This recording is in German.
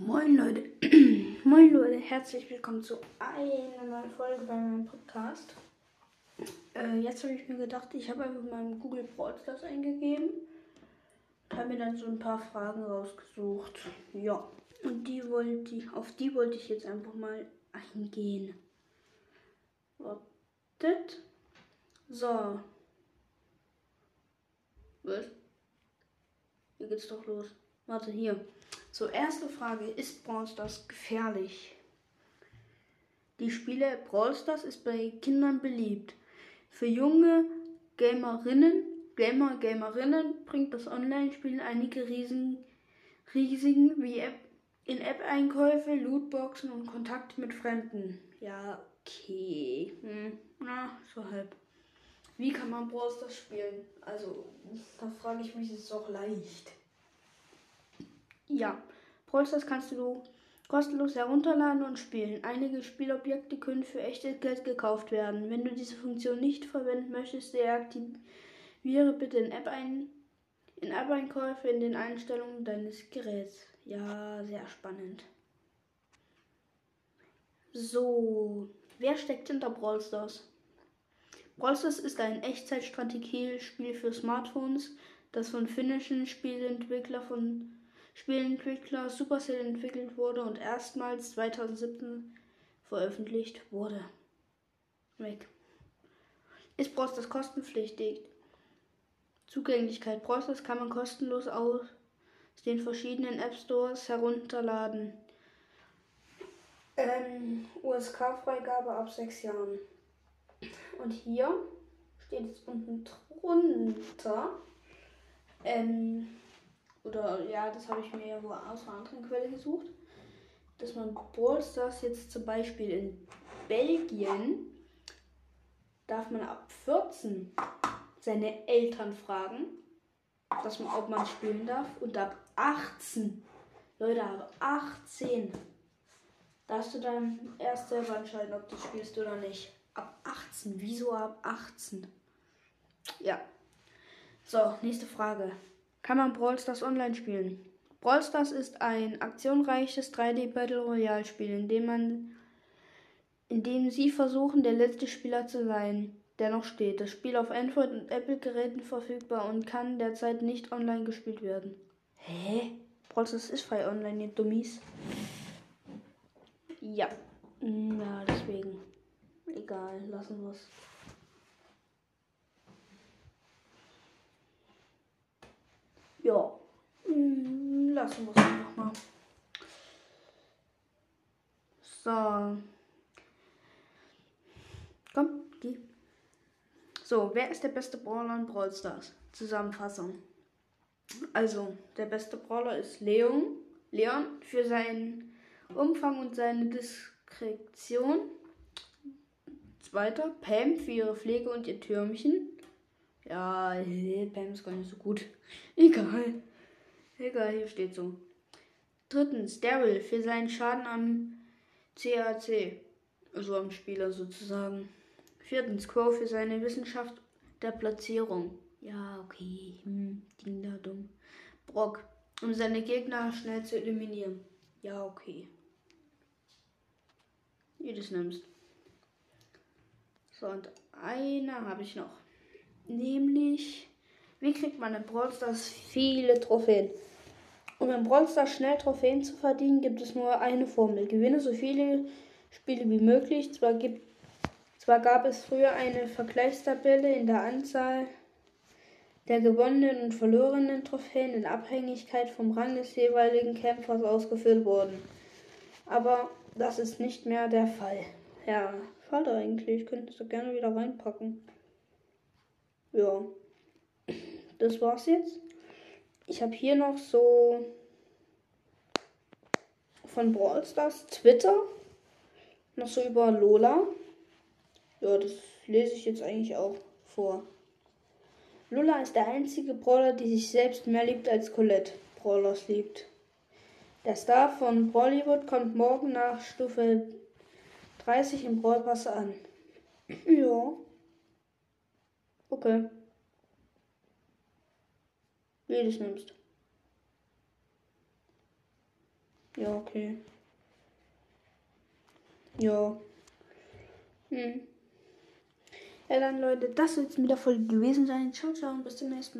Moin Leute, moin Leute, herzlich willkommen zu einer neuen Folge bei meinem Podcast. Äh, jetzt habe ich mir gedacht, ich habe einfach mal im Google Broadcast eingegeben und habe mir dann so ein paar Fragen rausgesucht. Ja, und die wollte ich, auf die wollte ich jetzt einfach mal eingehen. Wartet. So. Was? Hier geht's doch los. Warte, hier. So, erste Frage. Ist Brawl Stars gefährlich? Die Spiele Brawl Stars ist bei Kindern beliebt. Für junge Gamerinnen, Gamer, Gamerinnen bringt das Online-Spielen einige Riesen, Risiken wie App, In-App-Einkäufe, Lootboxen und Kontakt mit Fremden. Ja, okay. Hm, na, so halb. Wie kann man Brawl Stars spielen? Also, da frage ich mich, ist es auch leicht. Ja, Brawl kannst du kostenlos herunterladen und spielen. Einige Spielobjekte können für echtes Geld gekauft werden. Wenn du diese Funktion nicht verwenden möchtest, deaktiviere bitte in App ein in App-Einkäufe in den Einstellungen deines Geräts. Ja, sehr spannend. So, wer steckt hinter Brawl Stars? Brawl Stars ist ein Echtzeitstrategiespiel für Smartphones, das von finnischen Spielentwickler von Spielentwickler Supercell entwickelt wurde und erstmals 2017 veröffentlicht wurde. Weg. Ist Brawl Stars kostenpflichtig? Zugänglichkeit. Brawl Stars kann man kostenlos aus den verschiedenen App Stores herunterladen. Ähm, USK-Freigabe ab sechs Jahren. Und hier steht jetzt unten drunter, ähm, oder ja, das habe ich mir ja wo aus einer anderen Quelle gesucht, dass man Brawl Stars jetzt zum Beispiel in Belgien darf man ab 14 seine Eltern fragen, dass man, ob man spielen darf und ab 18, Leute, ab 18 darfst du dann erst selber entscheiden, ob du spielst oder nicht. Ab 18, wieso ab 18? Ja. So, nächste Frage kann man Brawl Stars online spielen. Brawl Stars ist ein aktionreiches 3D Battle Royale Spiel, in dem man in dem sie versuchen, der letzte Spieler zu sein, der noch steht. Das Spiel auf Android und Apple Geräten verfügbar und kann derzeit nicht online gespielt werden. Hä? Brawl Stars ist frei online, ihr Dummies. Ja. Ja, deswegen. Egal, lassen wir es. Ja. Hm, lassen wir es einfach mal. So. Komm, geh. So, wer ist der beste Brawler in Brawl Stars? Zusammenfassung. Also, der beste Brawler ist Leon. Leon für seinen Umfang und seine Diskretion. Zweiter, Pam für ihre Pflege und ihr Türmchen. Ja, Pam ist gar nicht so gut. Egal. Egal, hier steht so. Drittens, Daryl für seinen Schaden am CAC. Also am Spieler sozusagen. Viertens, Crow für seine Wissenschaft der Platzierung. Ja, okay. Hm, Ding da dumm. Brock, um seine Gegner schnell zu eliminieren. Ja, okay. Wie du es nimmst. So, und einer habe ich noch. Nämlich, wie kriegt man in Brawl Stars viele Trophäen? Um in Brawl Stars schnell Trophäen zu verdienen, gibt es nur eine Formel. Gewinne so viele Spiele wie möglich. Zwar, gibt, zwar gab es früher eine Vergleichstabelle in der Anzahl der gewonnenen und verlorenen Trophäen in Abhängigkeit vom Rang des jeweiligen Kämpfers ausgeführt worden. Aber das ist nicht mehr der Fall. Ja, schade eigentlich. Ich könnte es doch gerne wieder reinpacken. Ja, das war's jetzt. Ich habe hier noch so von Brawl Stars Twitter noch so über Lola. Ja, das lese ich jetzt eigentlich auch vor. Lola ist der einzige Brawler, die sich selbst mehr liebt als Colette Brawlers liebt. Der Star von Bollywood kommt morgen nach Stufe 30 im Brawl Pass an. ja. Okay. Wie du es nimmst. Ja, okay. Ja. Hm. Ja, dann Leute, das soll es mit der Folge gewesen sein. Ciao, ciao und bis zum nächsten Mal.